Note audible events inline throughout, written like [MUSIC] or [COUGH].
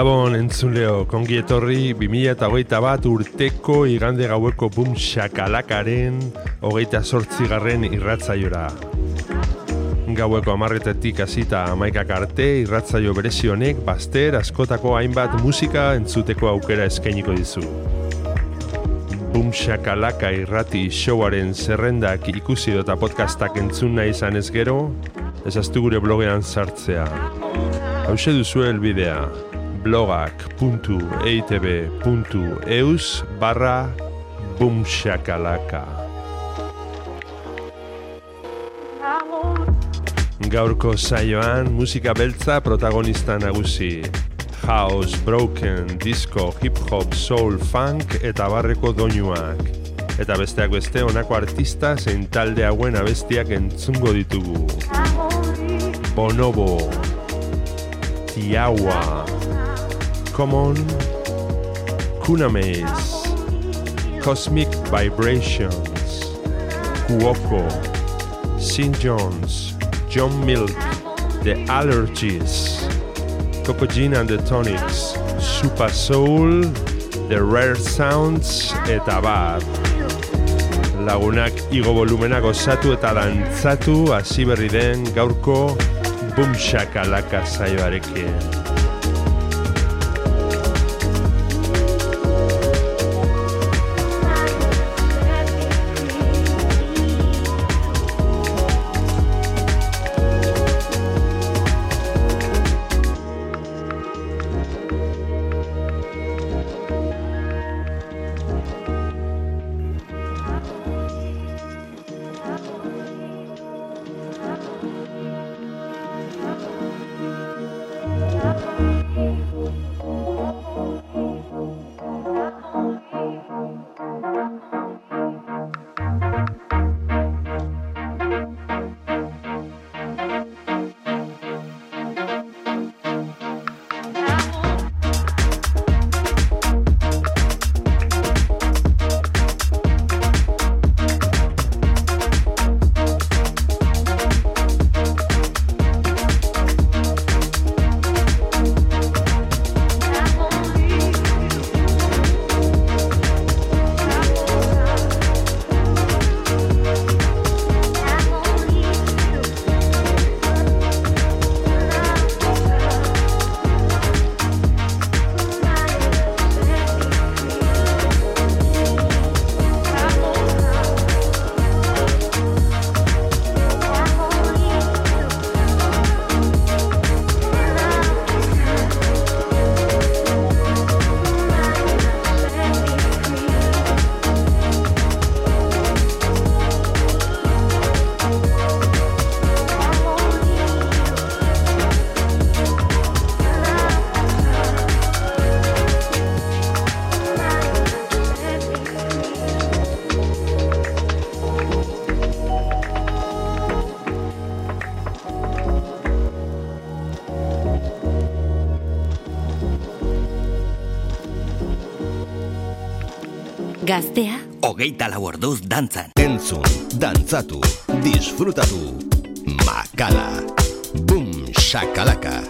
Gabon entzuleo, kongi etorri 2008 bat urteko igande gaueko bum xakalakaren hogeita sortzigarren irratzaiora. Gaueko amarretetik azita amaikak arte irratzaio berezionek baster askotako hainbat musika entzuteko aukera eskainiko dizu. Bum xakalaka irrati showaren zerrendak ikusi dota podcastak entzun nahi izan ez gero, ezaztu gure blogean sartzea. Hauze duzu helbidea, blogak.eitb.eus barra bumxakalaka. Gaurko saioan musika beltza protagonista nagusi. House, broken, disco, hip-hop, soul, funk eta barreko doinuak. Eta besteak beste honako artista zein talde hauen abestiak entzungo ditugu. Bonobo, Tiawa, Tiawa, come on Cosmic Vibrations Kuoko St. John's John Milk The Allergies Cocogine and the Tonics Super Soul The Rare Sounds Eta Bar Lagunak igo volumenak osatu eta dantzatu Aziberri den gaurko Bumshakalaka zaioarekin Gaztea Ogeita orduz dantzan Entzun, dantzatu, disfrutatu Makala Boom, shakalaka shakalaka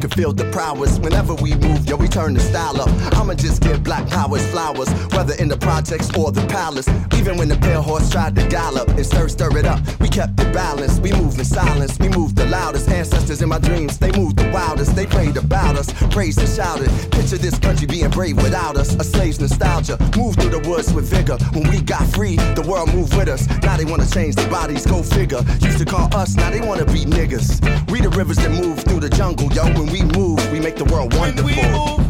can feel the prowess. Whenever we move, yo, we turn the style up. I'ma just give black powers flowers, whether in the projects or the palace. Even when the pale horse tried to gallop and stir, stir it up balance. We move in silence, we move the loudest. Ancestors in my dreams, they move the wildest. They prayed about us, praised and shouted. Picture this country being brave without us. A slave's nostalgia. Move through the woods with vigor. When we got free, the world moved with us. Now they wanna change their bodies, go figure. Used to call us, now they wanna be niggas. We the rivers that move through the jungle, yo. When we move, we make the world wonderful.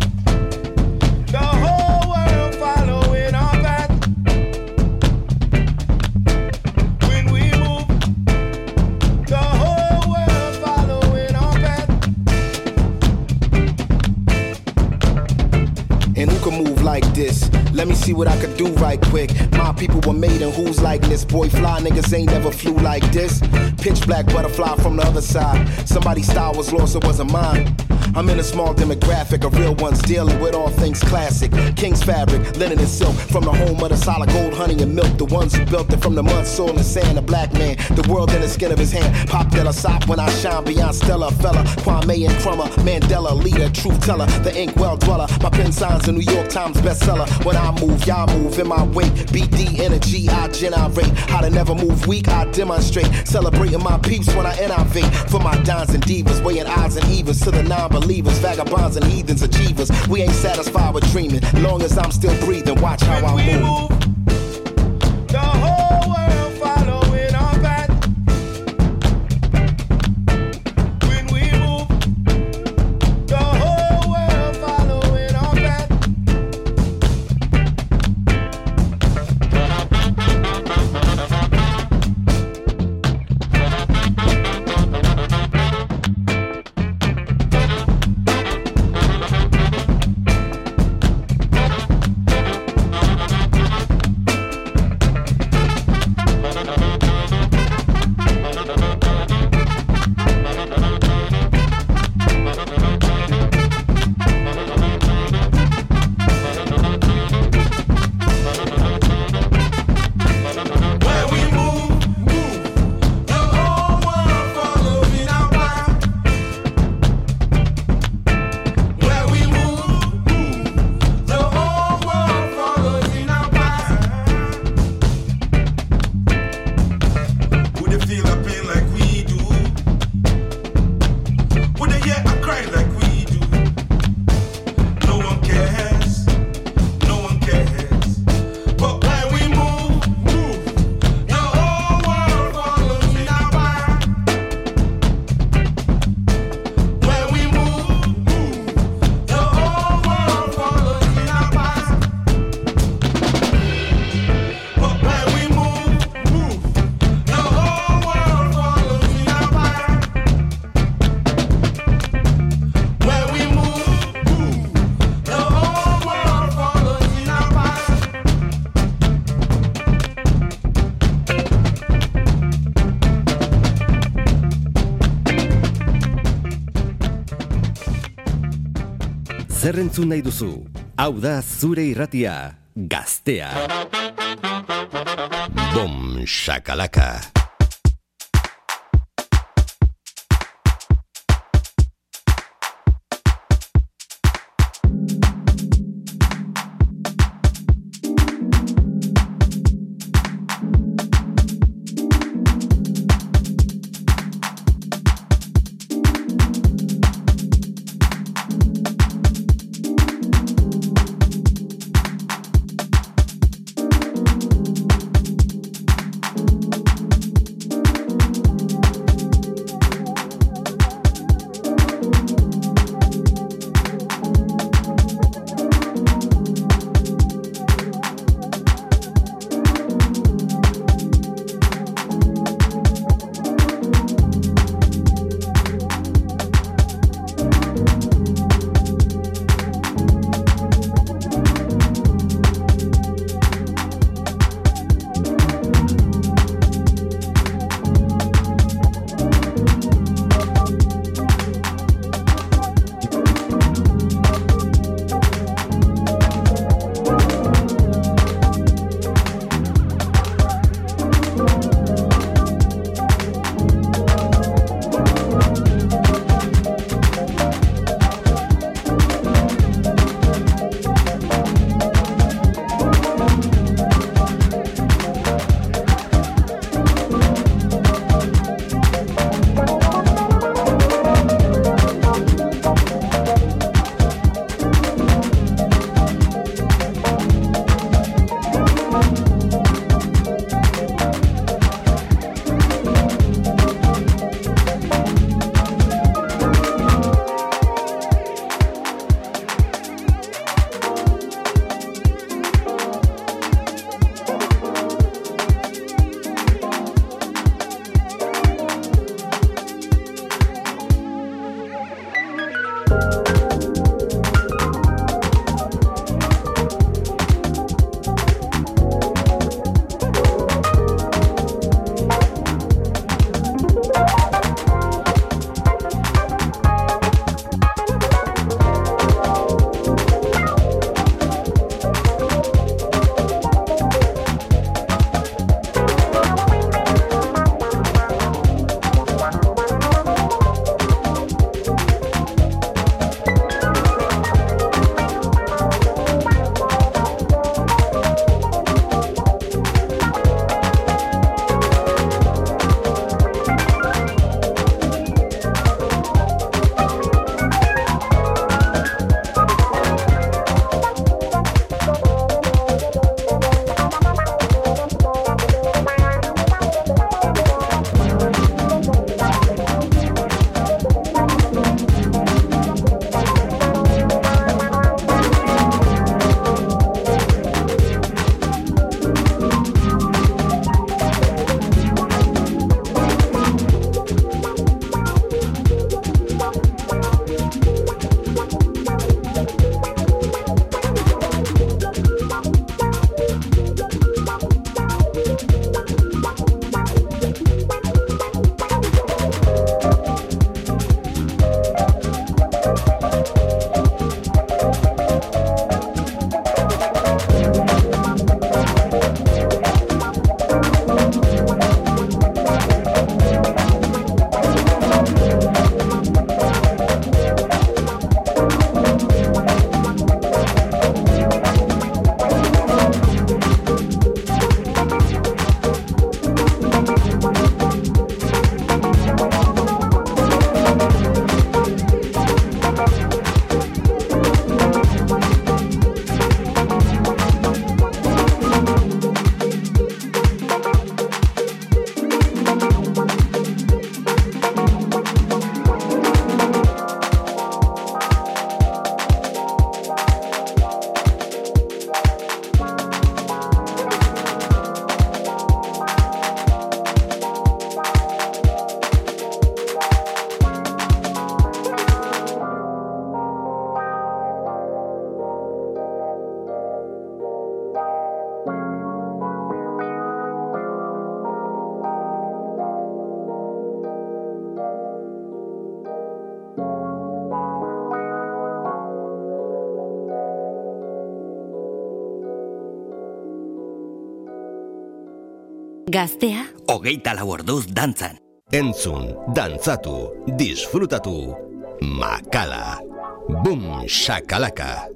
like this. Let me see what I could do right quick. My people were made in who's like this. Boy, fly niggas ain't never flew like this. Pitch black butterfly from the other side. Somebody's style was lost, it wasn't mine. I'm in a small demographic of real ones dealing with all things classic. King's fabric, linen and silk, from the home of the solid gold, honey and milk. The ones who built it from the mud, soil and sand. A black man, the world in the skin of his hand. Pop that a sock when I shine beyond Stella, fella. Kwame and Crummer, Mandela, leader, truth teller, the ink well dweller. My pen signs a New York Times bestseller. When I move, y'all move in my wake. BD energy, I generate. How to never move weak, I demonstrate. Celebrating my peeps when I innovate. For my dons and divas, weighing odds and evens to the non unbelievers, vagabonds and heathens, achievers. We ain't satisfied with dreaming. Long as I'm still breathing, watch how I move. move. The zerrentzun nahi duzu. Hau da zure irratia, gaztea. Bom shakalaka. shakalaka. Gaztea Ogeita la dantzan Entzun, dantzatu, disfrutatu Makala Bum, shakalaka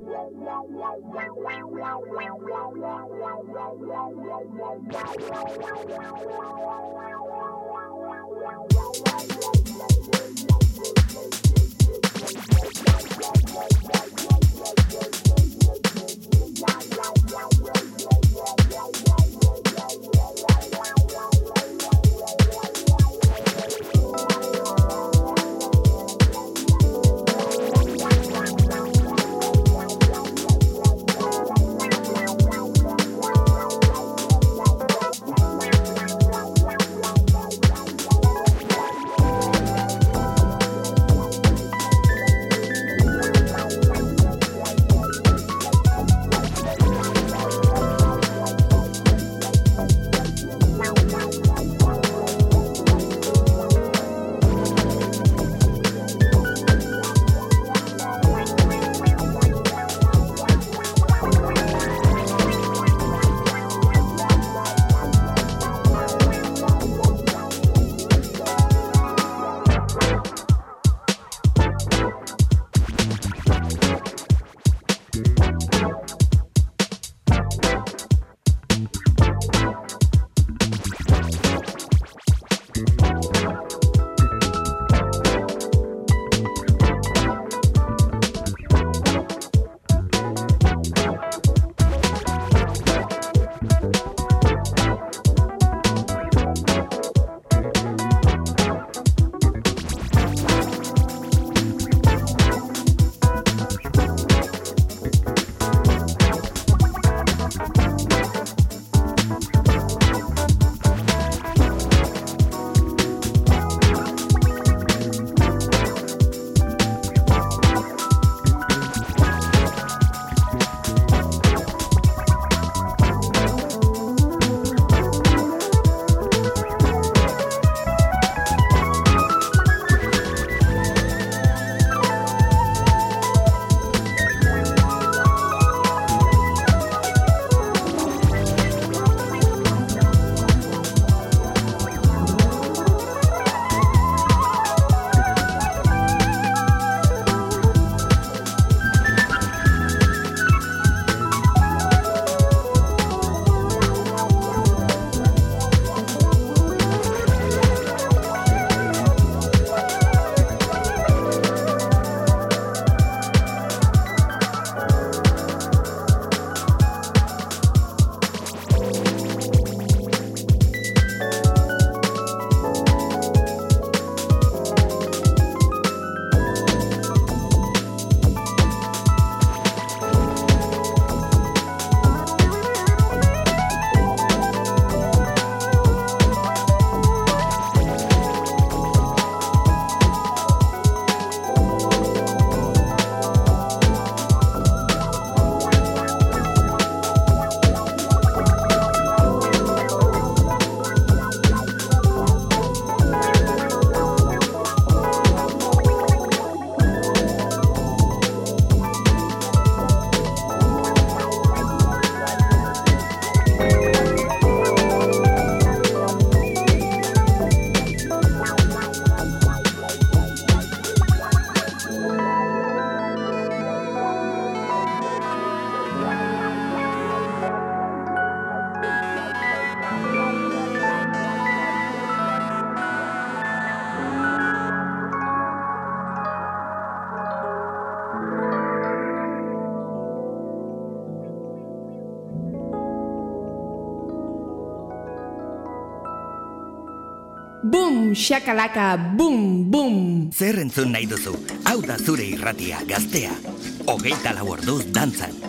Xakalaka bum, bum. Zer entzun nahi duzu, hau da zure irratia, gaztea. Ogeita la orduz danzan.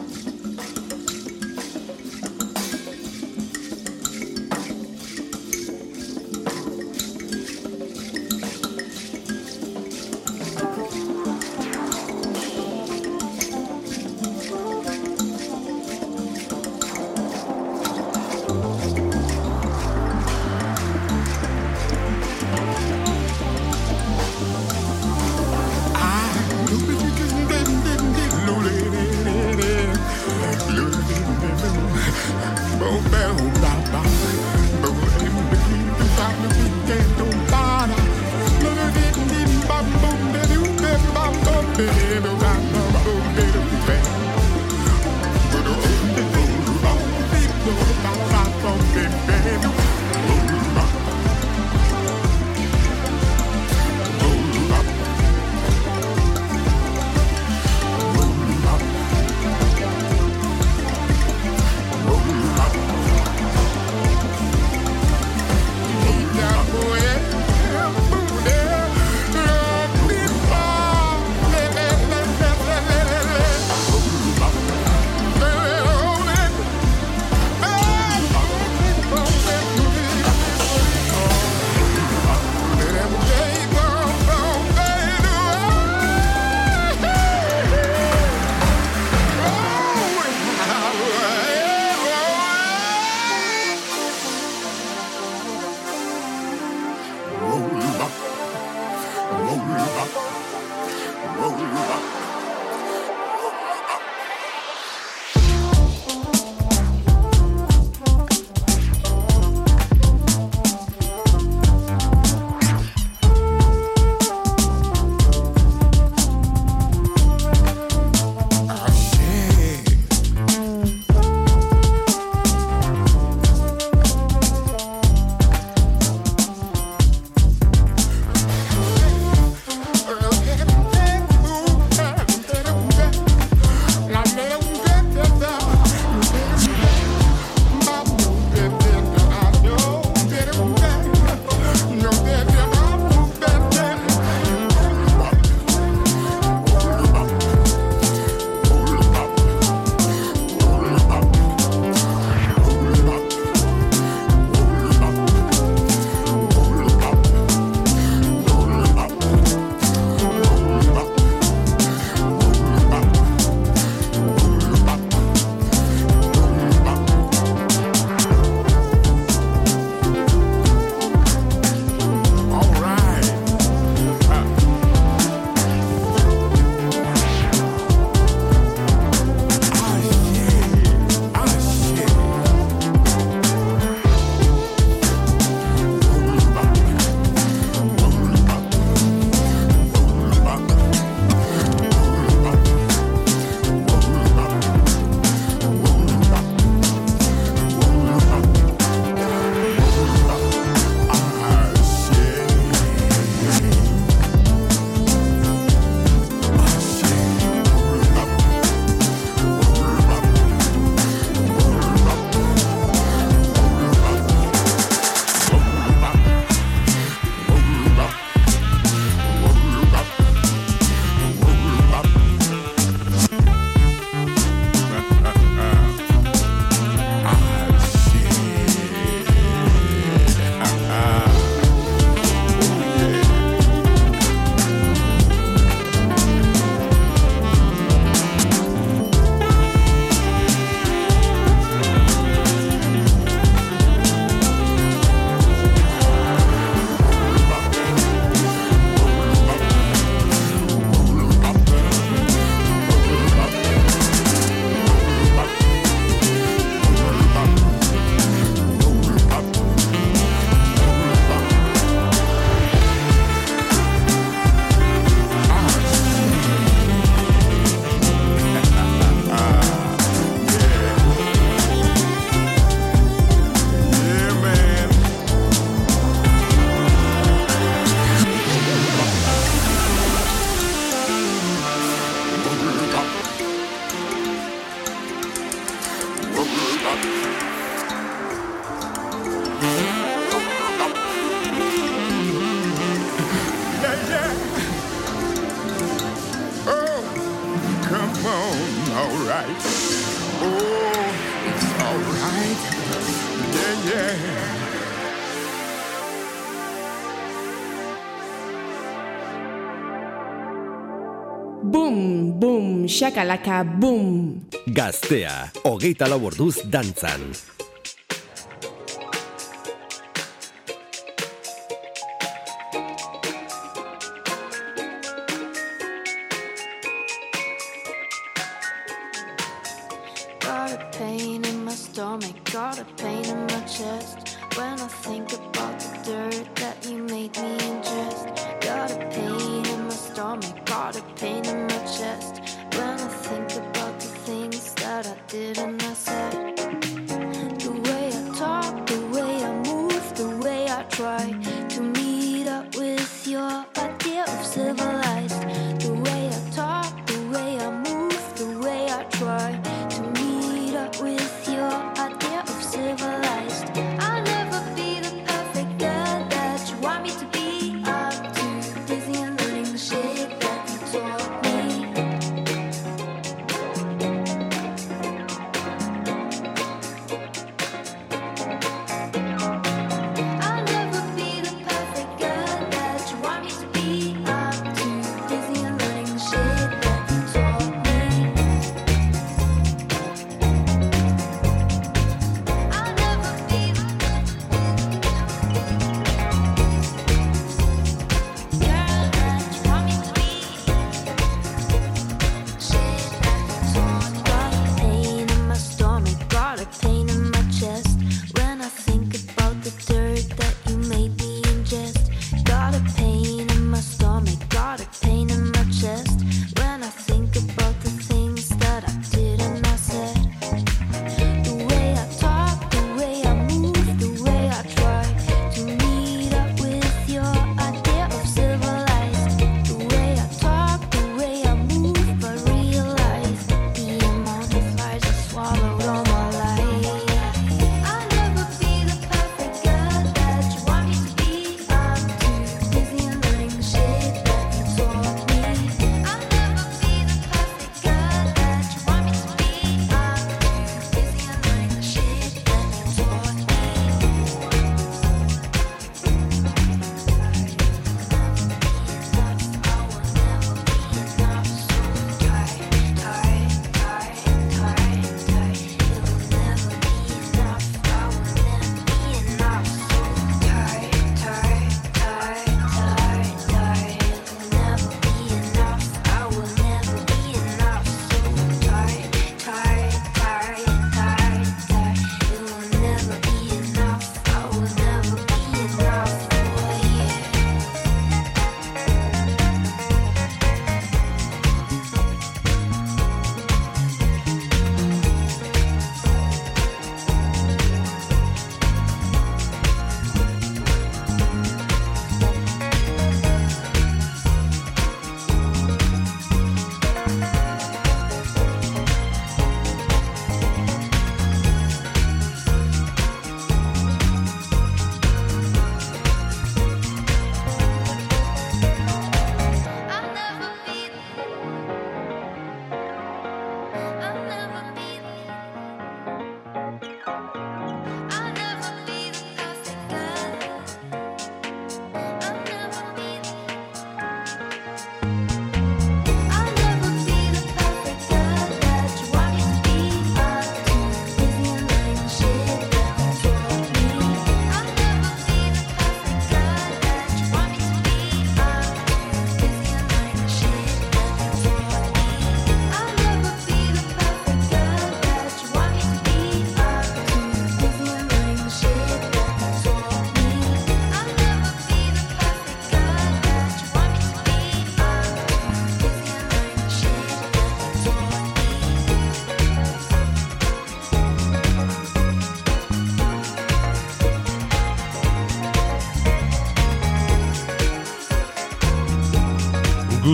shakalaka boom! Gaztea, hogeita lau dantzan.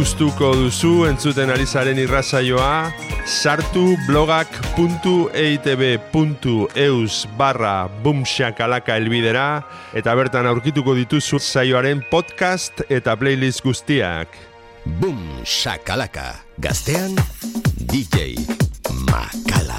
gustuko duzu entzuten ari zaren irrazaioa sartu blogak.eitb.eus barra bumxakalaka elbidera eta bertan aurkituko dituzu zaioaren podcast eta playlist guztiak. Bumxakalaka. Gaztean, DJ Makala.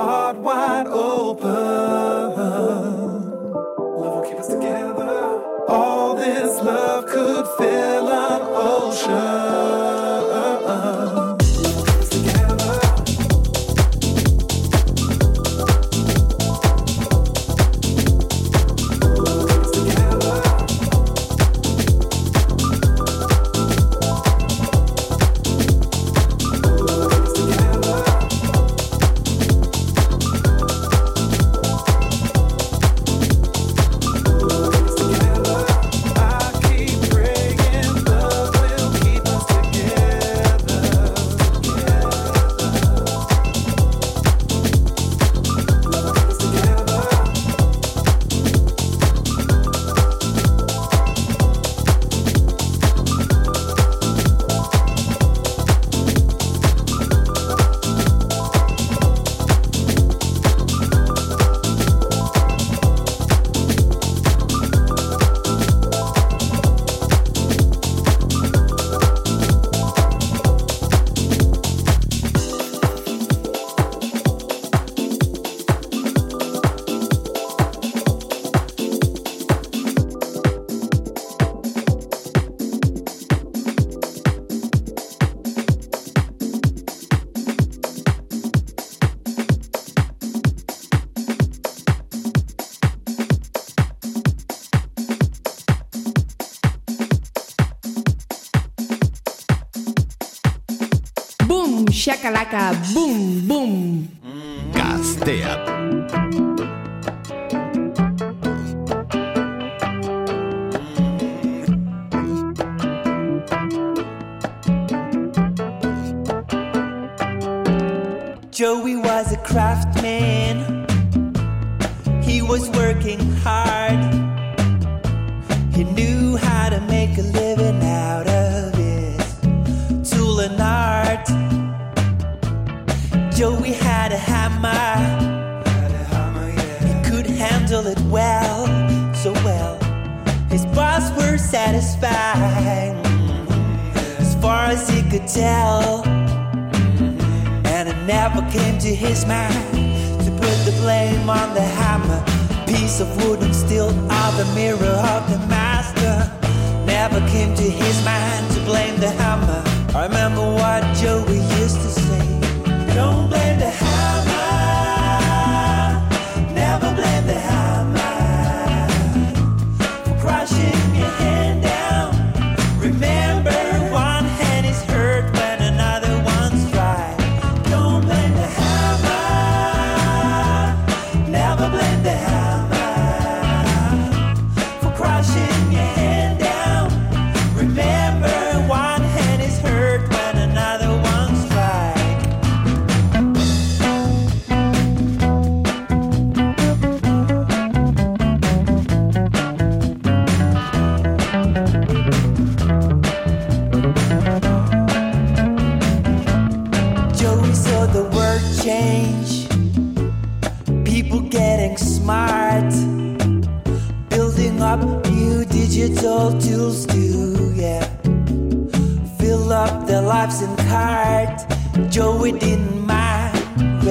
heart wide open. Love will keep us together. All this love could fill an ocean. Matraca, boom, boom. Castea. Joey was a craftsman. He was working hard. He knew handle it well, so well. His boss were satisfied, as far as he could tell. And it never came to his mind to put the blame on the hammer, piece of wood and steel, are the mirror of the master. Never came to his mind to blame the hammer. I remember what Joey used to say.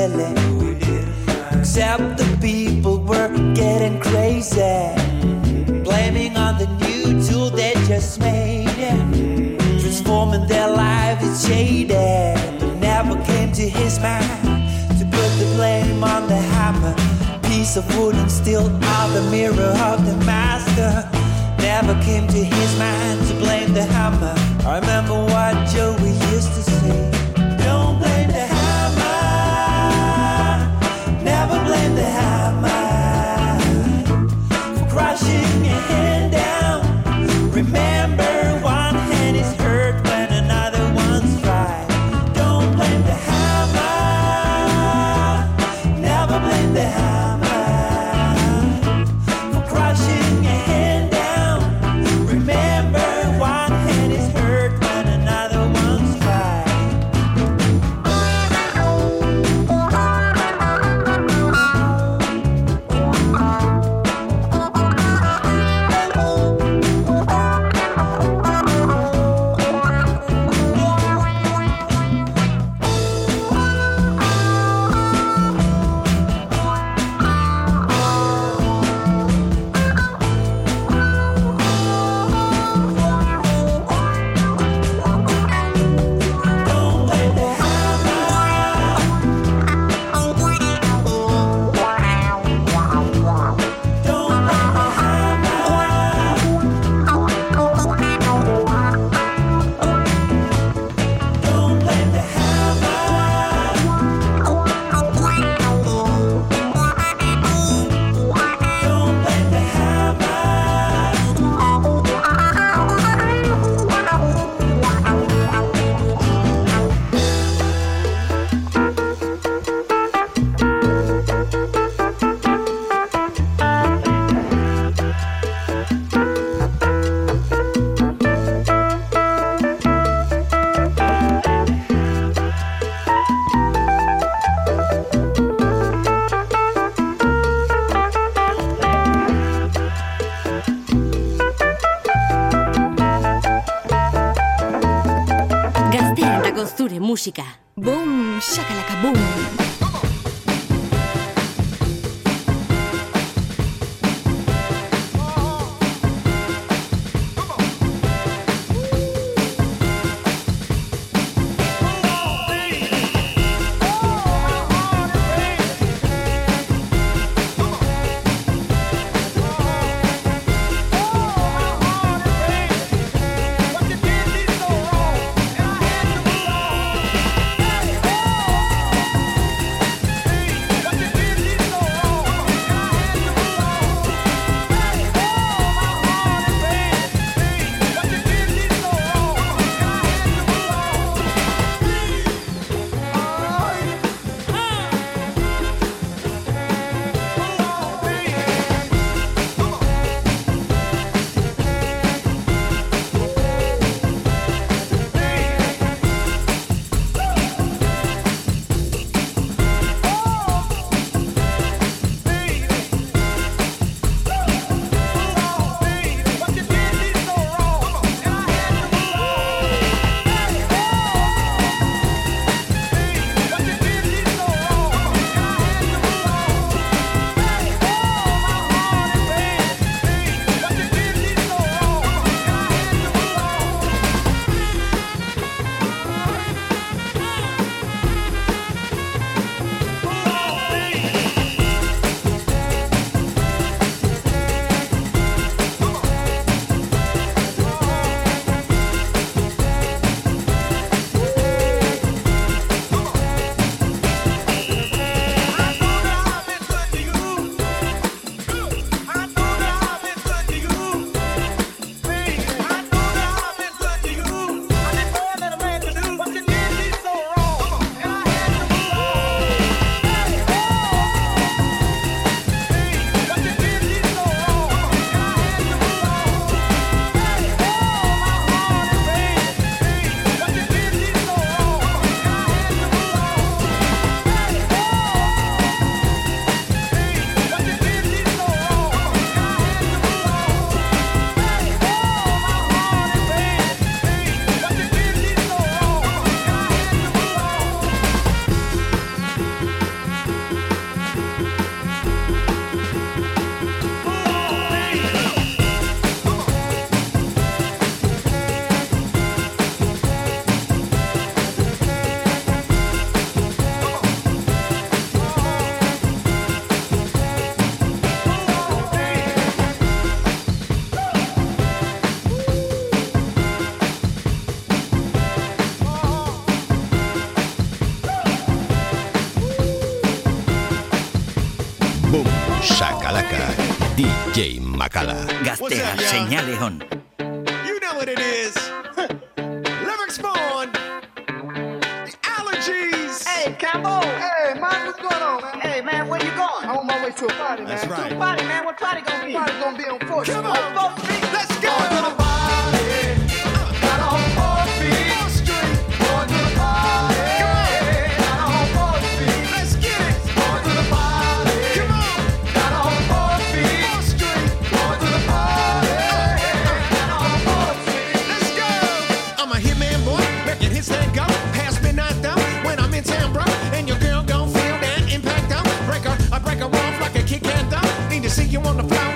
silly. Except the people were getting crazy, blaming on the new tool they just made. Transforming their lives is shaded, but never came to his mind to put the blame on the hammer. Piece of wood and steel are the mirror of the master never came to his mind to blame the hammer. I remember what Joey Gastera. Gastera, up, Señal León. You know what it is. [LAUGHS] Lyrics born. The allergies. Hey, Cambo. Hey, man, what's going on, man? Hey, man, where you going? I'm on my way to a party, That's man. Right. To a party, man. What party gonna be? Party gonna be on 4th. Come on. On Let's you want the fly.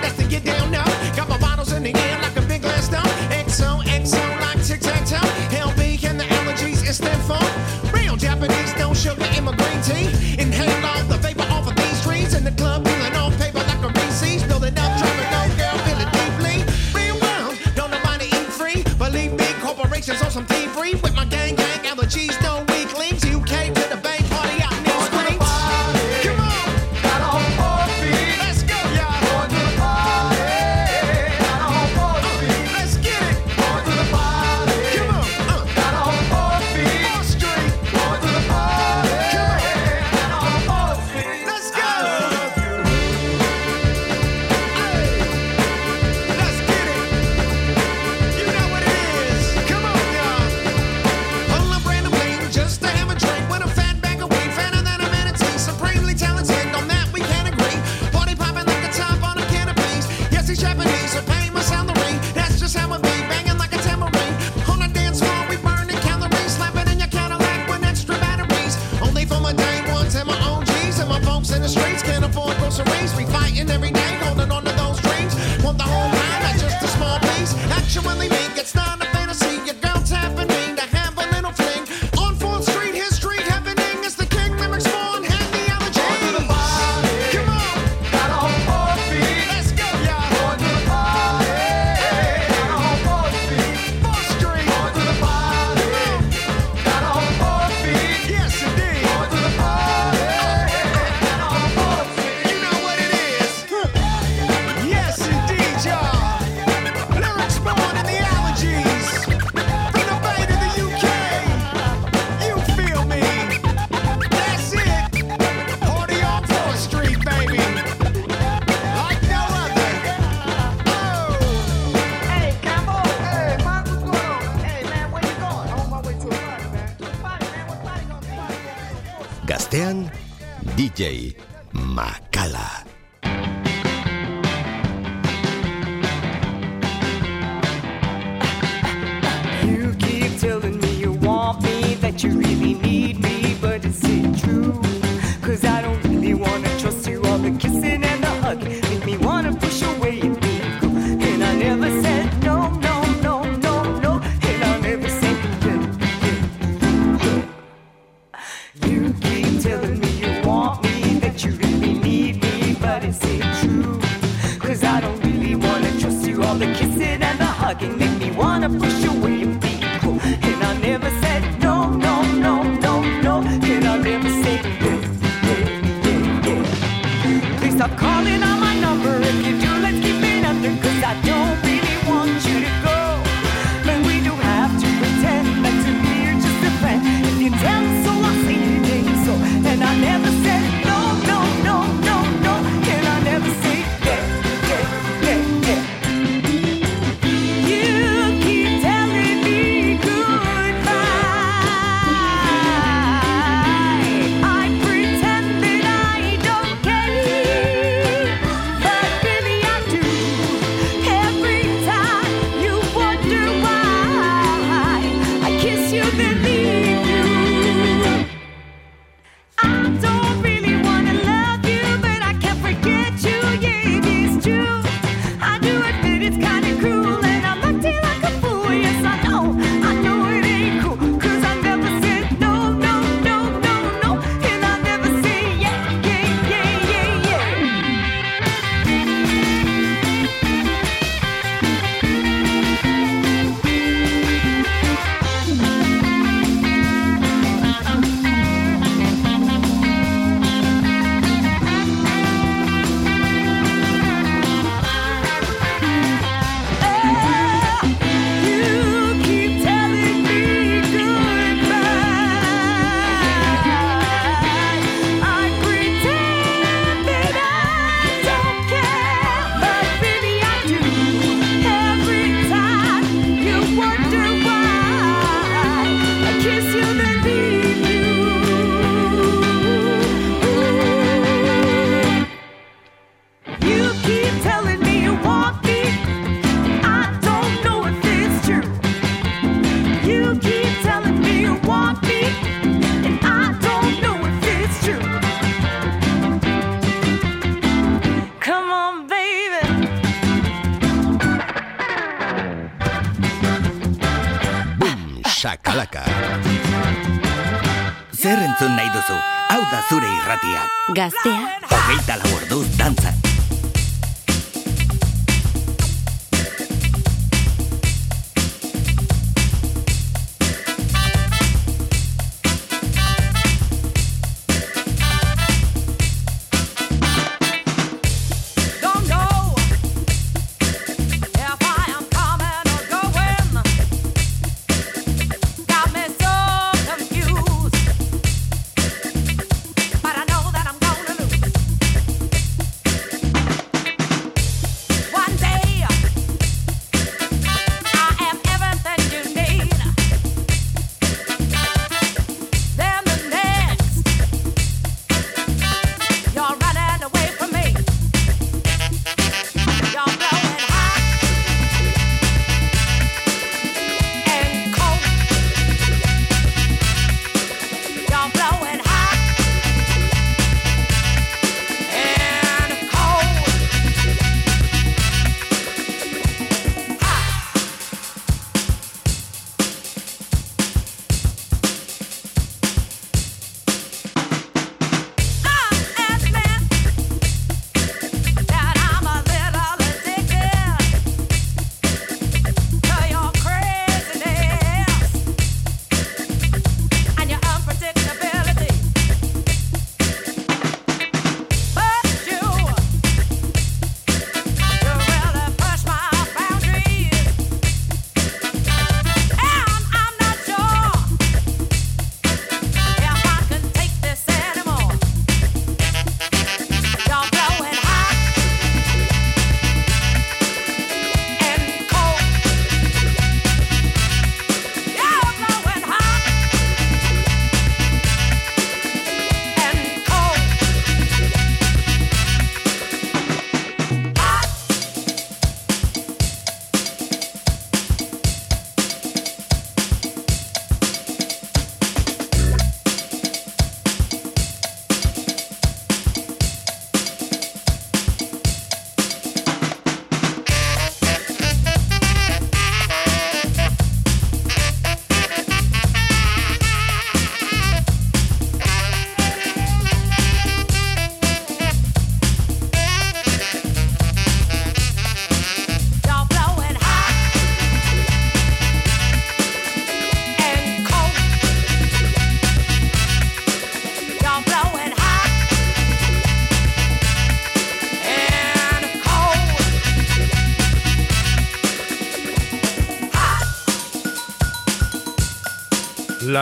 when they make Shakalaka. Zer entzun nahi duzu? Hau da zure irratia. Gaztea. Hogeita laborduz dantzat.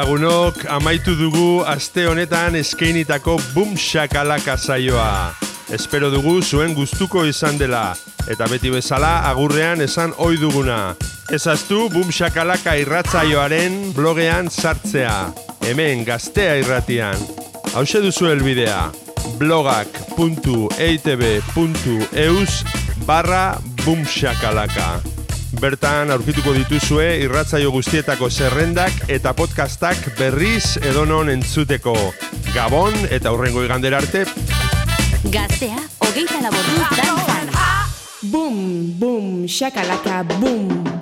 Lagunok, amaitu dugu aste honetan eskeinitako bumxakalaka zaioa. Espero dugu zuen gustuko izan dela, eta beti bezala agurrean esan ohi duguna. Ezaztu bumxakalaka irratzaioaren blogean sartzea. Hemen gaztea irratian. Hau duzu helbidea. blogak.eitb.euz barra Bumxakalaka bertan aurkituko dituzue irratzaio guztietako zerrendak eta podcastak berriz edonon entzuteko. Gabon eta urrengo igander arte. Gaztea, hogeita labotu, dantzan. Boom, boom, shakalaka, boom.